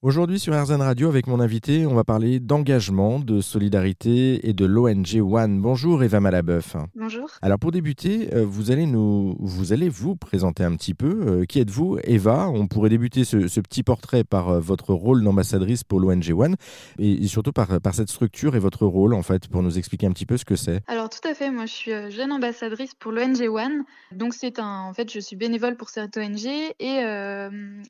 Aujourd'hui sur RZN Radio avec mon invité, on va parler d'engagement, de solidarité et de l'ONG One. Bonjour Eva Malabeuf. Bonjour. Alors pour débuter, euh, vous allez nous, vous allez vous présenter un petit peu. Euh, qui êtes-vous, Eva? On pourrait débuter ce, petit portrait par euh, votre rôle d'ambassadrice pour l'ONG One et, surtout par, par cette structure et votre rôle en fait pour nous expliquer un petit peu ce que c'est. Alors tout à fait. Moi je suis jeune ambassadrice pour l'ONG One. Donc c'est un, en fait je suis bénévole pour cette ONG et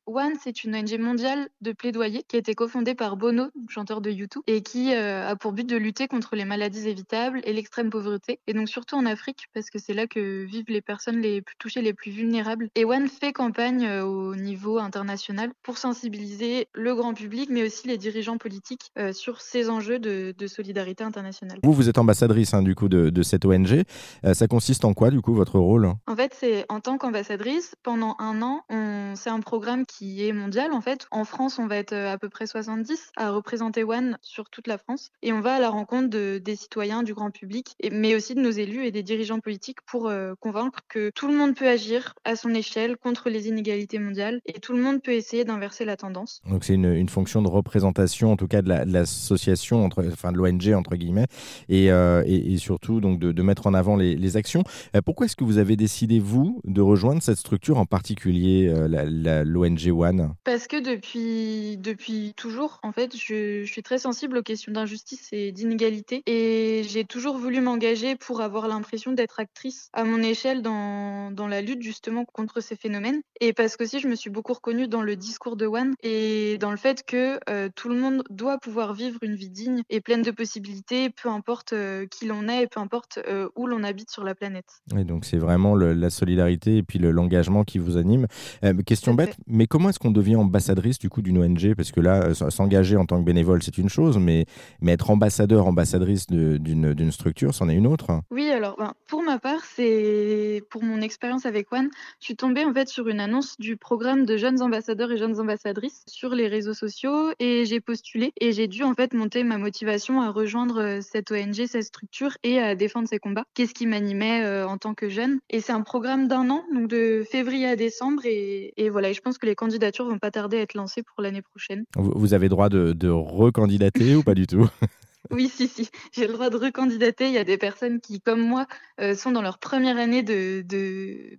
One c'est une ONG mondiale de plaidoyer qui a été cofondé par Bono, chanteur de YouTube, et qui euh, a pour but de lutter contre les maladies évitables et l'extrême pauvreté, et donc surtout en Afrique, parce que c'est là que vivent les personnes les plus touchées, les plus vulnérables. Et One fait campagne euh, au niveau international pour sensibiliser le grand public, mais aussi les dirigeants politiques euh, sur ces enjeux de, solidarité internationale. Vous, vous êtes ambassadrice hein, du coup de, de cette ONG. ça consiste en quoi du coup votre rôle? En fait, c'est en tant qu'ambassadrice, pendant un an, c'est un programme qui est mondial. En fait, en France, on va être euh, à peu près 70 à représenter One sur toute la France. Et on va à la rencontre de, des citoyens, du grand public, mais aussi de nos élus et des dirigeants politiques pour euh, convaincre que tout le monde peut agir à son échelle contre les inégalités mondiales et tout le monde peut essayer d'inverser la tendance. Donc c'est une, une, fonction de représentation, en tout cas de l'association, entre, enfin de l'ONG entre guillemets, et, euh, et, surtout donc de, de, mettre en avant les, les actions. pourquoi est-ce que vous avez décidé, vous, de rejoindre cette structure en particulier, l'ONG One Parce que depuis depuis toujours, en fait, je, suis très sensible aux questions d'injustice et d'inégalité. Et j'ai toujours voulu m'engager pour avoir l'impression d'être actrice à mon échelle dans, dans la lutte justement contre ces phénomènes. Et parce qu'aussi, je me suis beaucoup reconnue dans le discours de One et dans le fait que euh, tout le monde doit pouvoir vivre une vie digne et pleine de possibilités, peu importe euh, qui l'on est et peu importe euh, où l'on habite sur la planète. Et donc, c'est vraiment la solidarité et puis l'engagement qui vous anime. question bête, mais comment est-ce qu'on devient ambassadrice du coup d'une ONG parce que là, euh, s'engager en tant que bénévole, c'est une chose, mais, mais être ambassadeur, ambassadrice d'une structure, c'en est une autre. Oui, alors ben, pour ma part, c'est pour mon expérience avec One, je suis tombée en fait sur une annonce du programme de jeunes ambassadeurs et jeunes ambassadrices sur les réseaux sociaux et j'ai postulé et j'ai dû en fait monter ma motivation à rejoindre euh, cette ONG, cette structure et à défendre ces combats. Qu'est-ce qui m'animait euh, en tant que jeune? Et c'est un programme d'un an, donc de février à décembre et, et voilà, je pense que les candidatures vont pas tarder à être lancées pour l'année prochaine. Vous avez droit de, recandidater ou pas du tout? oui, si, si, j'ai le droit de recandidater. Il y a des personnes qui, comme moi, euh, sont dans leur première année de,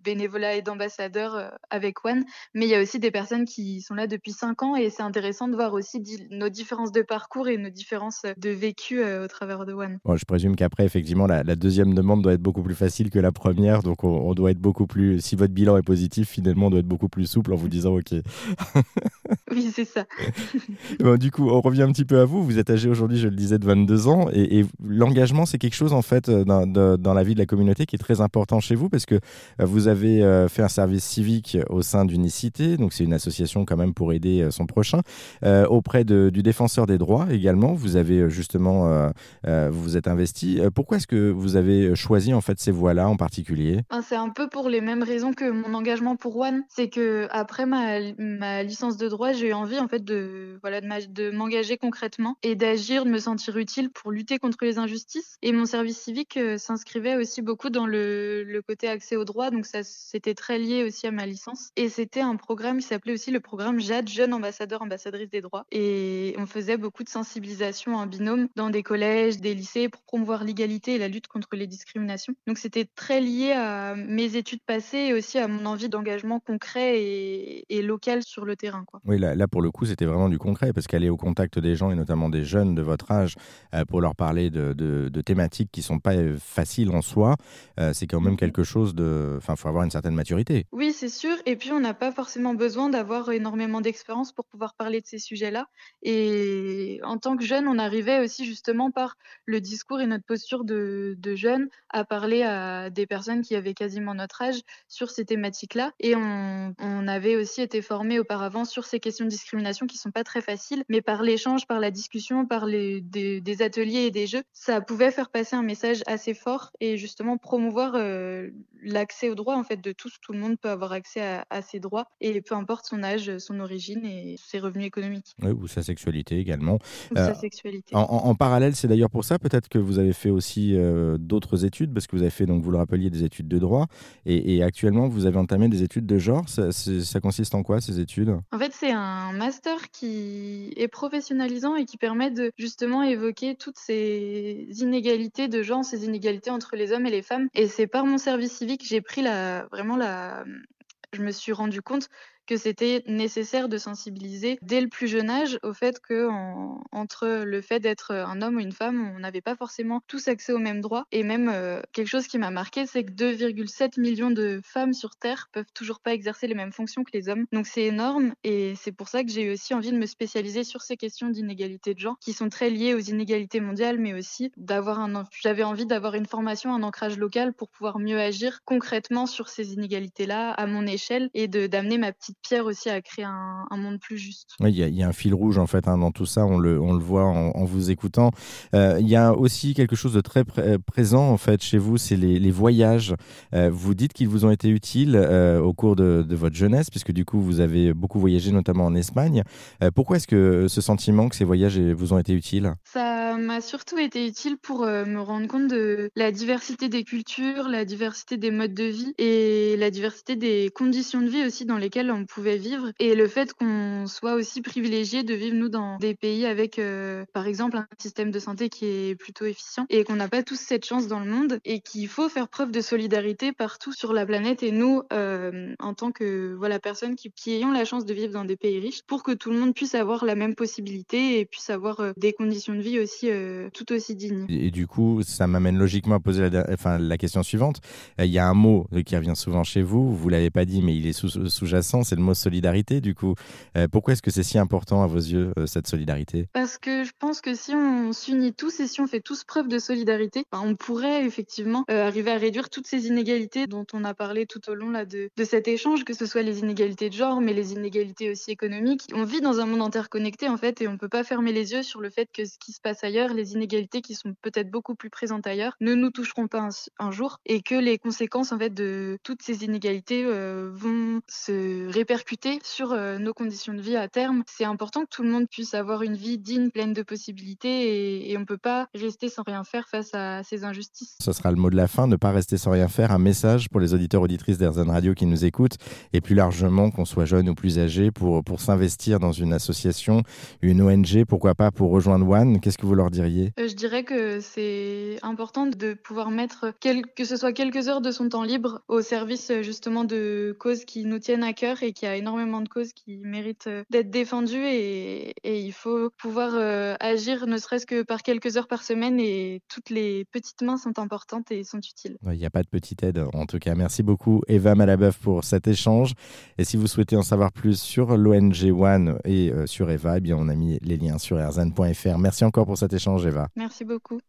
bénévolat et d'ambassadeur euh, avec One, mais il y a aussi des personnes qui sont là depuis cinq ans et c'est intéressant de voir aussi nos différences de parcours et nos différences de vécu euh, au travers de One. je présume qu'après, effectivement, la, deuxième demande doit être beaucoup plus facile que la première, donc on, doit être beaucoup plus. Si votre bilan est positif, finalement, on doit être beaucoup plus souple en vous disant OK. oui, c'est ça. bon, du coup, on revient un petit peu à vous. Vous êtes âgé aujourd'hui, je le disais, de 22 ans. Et, l'engagement, c'est quelque chose, en fait, euh, dans, la vie de la communauté qui est très important chez vous parce que euh, vous avez euh, fait un service civique au sein d'Unicité. Donc, c'est une association quand même pour aider son prochain. auprès du défenseur des droits également, vous avez justement, vous vous êtes investi. Pourquoi est-ce que vous avez choisi, en fait, ces voies-là en particulier? Ah, C'est un peu pour les mêmes raisons que mon engagement pour One. C'est que après ma, ma licence de droit, j'ai eu envie, en fait, de, voilà, de m'engager concrètement et d'agir, de me sentir utile pour lutter contre les injustices. Et mon service civique euh, s'inscrivait aussi beaucoup dans le, côté accès au droit, donc ça c'était très lié aussi à ma licence. Et c'était un programme qui s'appelait aussi le programme JAD, Jeune Ambassadeur Ambassadrice des droits. Et on faisait beaucoup de sensibilisation en binôme dans des collèges, des lycées pour promouvoir l'égalité et la lutte contre les discriminations. Donc c'était très lié à mes études passées et aussi à mon envie d'engagement concret et, local sur le terrain. Quoi. Oui, là, pour le coup, c'était vraiment du concret parce qu'aller au contact des gens et notamment des jeunes de votre âge pour leur parler de, de, thématiques qui sont pas euh, faciles en soi, euh, c'est quand même mhm. quelque chose de. Enfin, il faut avoir une certaine maturité. Oui, c'est sûr. Et puis, on n'a pas forcément besoin d'avoir énormément d'expérience pour pouvoir parler de ces sujets-là. Et en tant que jeune, on arrivait aussi justement par le discours et notre posture de, de jeune à parler à des personnes qui avaient quasiment notre âge sur ces thématiques-là. Et on, on avait aussi été formés auparavant sur ces questions de discrimination qui sont pas très faciles, mais par l'échange, par la discussion, par les, des, des ateliers et des jeux, ça pouvait faire passer un message assez fort et justement promouvoir l'accès aux droits en fait de tous. Tout le monde peut avoir accès à, à, ses droits et peu importe son âge, son origine et ses revenus économiques. Oui, ou sa sexualité également. Ou sa sexualité. En, en, parallèle, c'est d'ailleurs pour ça peut-être que vous avez fait aussi d'autres études parce que vous avez fait donc vous le rappeliez des études de droit et, et actuellement vous avez entamé des études de genre. Ça, ça consiste en quoi ces études? En fait, c'est un master qui est professionnalisant et qui permet de justement évoquer toutes ces inégalités de genre, ces inégalités entre les hommes et les femmes. Et c'est par mon service civique j'ai pris la vraiment la je me suis rendu compte que c'était nécessaire de sensibiliser dès le plus jeune âge au fait que entre le fait d'être un homme ou une femme, on n'avait pas forcément tous accès aux mêmes droits. Et même euh, quelque chose qui m'a marqué, c'est que 2,7 millions de femmes sur Terre peuvent toujours pas exercer les mêmes fonctions que les hommes. Donc c'est énorme et c'est pour ça que j'ai aussi envie de me spécialiser sur ces questions d'inégalité de genre qui sont très liées aux inégalités mondiales, mais aussi d'avoir un. J'avais envie d'avoir une formation, un ancrage local pour pouvoir mieux agir concrètement sur ces inégalités-là à mon échelle et d'amener ma petite pierre aussi à créer un, monde plus juste. Oui, il y, a un fil rouge en fait hein, dans tout ça, on le, on le voit en, vous écoutant. Euh, il y a aussi quelque chose de très présent en fait chez vous, c'est les, voyages. Euh, vous dites qu'ils vous ont été utiles euh, au cours de, votre jeunesse, puisque du coup vous avez beaucoup voyagé, notamment en Espagne. pourquoi est-ce que ce sentiment que ces voyages vous ont été utiles? Ça m'a surtout été utile pour me rendre compte de la diversité des cultures, la diversité des modes de vie et la diversité des conditions de vie aussi dans lesquelles on pouvait vivre et le fait qu'on soit aussi privilégié de vivre nous dans des pays avec euh, par exemple un système de santé qui est plutôt efficient et qu'on n'a pas tous cette chance dans le monde et qu'il faut faire preuve de solidarité partout sur la planète et nous euh, en tant que voilà personnes qui, qui, ayons la chance de vivre dans des pays riches pour que tout le monde puisse avoir la même possibilité et puisse avoir euh, des conditions de vie aussi tout aussi dignes. Et, du coup ça m'amène logiquement à poser la, enfin, la question suivante. Il y a un mot qui revient souvent chez vous, vous l'avez pas dit mais il est sous-jacent, c'est mot solidarité, du coup. Euh, pourquoi est-ce que c'est si important à vos yeux, euh, cette solidarité? Parce que je pense que si on s'unit tous et si on fait tous preuve de solidarité, ben, on pourrait effectivement euh, arriver à réduire toutes ces inégalités dont on a parlé tout au long là, de, de cet échange, que ce soit les inégalités de genre, mais les inégalités aussi économiques. On vit dans un monde interconnecté, en fait, et on peut pas fermer les yeux sur le fait que ce qui se passe ailleurs, les inégalités qui sont peut-être beaucoup plus présentes ailleurs, ne nous toucheront pas un, jour, et que les conséquences, en fait, de toutes ces inégalités vont se répercuter sur euh, nos conditions de vie à terme. C'est important que tout le monde puisse avoir une vie digne, pleine de possibilités et, on ne peut pas rester sans rien faire face à ces injustices. Ce sera le mot de la fin, ne pas rester sans rien faire. Un message pour les auditeurs auditrices d'Airzen Radio qui nous écoutent et plus largement qu'on soit jeune ou plus âgé pour, pour s'investir dans une association, une ONG, pourquoi pas pour rejoindre One. Qu'est-ce que vous leur diriez? Euh, Je dirais que c'est important de pouvoir mettre que ce soit quelques heures de son temps libre au service justement de causes qui nous tiennent à cœur et qui a énormément de causes qui méritent euh, d'être défendues et, il faut pouvoir euh, agir ne serait-ce que par quelques heures par semaine et toutes les petites mains sont importantes et sont utiles. Il n'y a pas de petite aide en tout cas. Merci beaucoup Eva Malabeuf pour cet échange. Et si vous souhaitez en savoir plus sur l'ONG One et euh, sur Eva, eh bien on a mis les liens sur erzan.fr. Merci encore pour cet échange Eva. Merci beaucoup.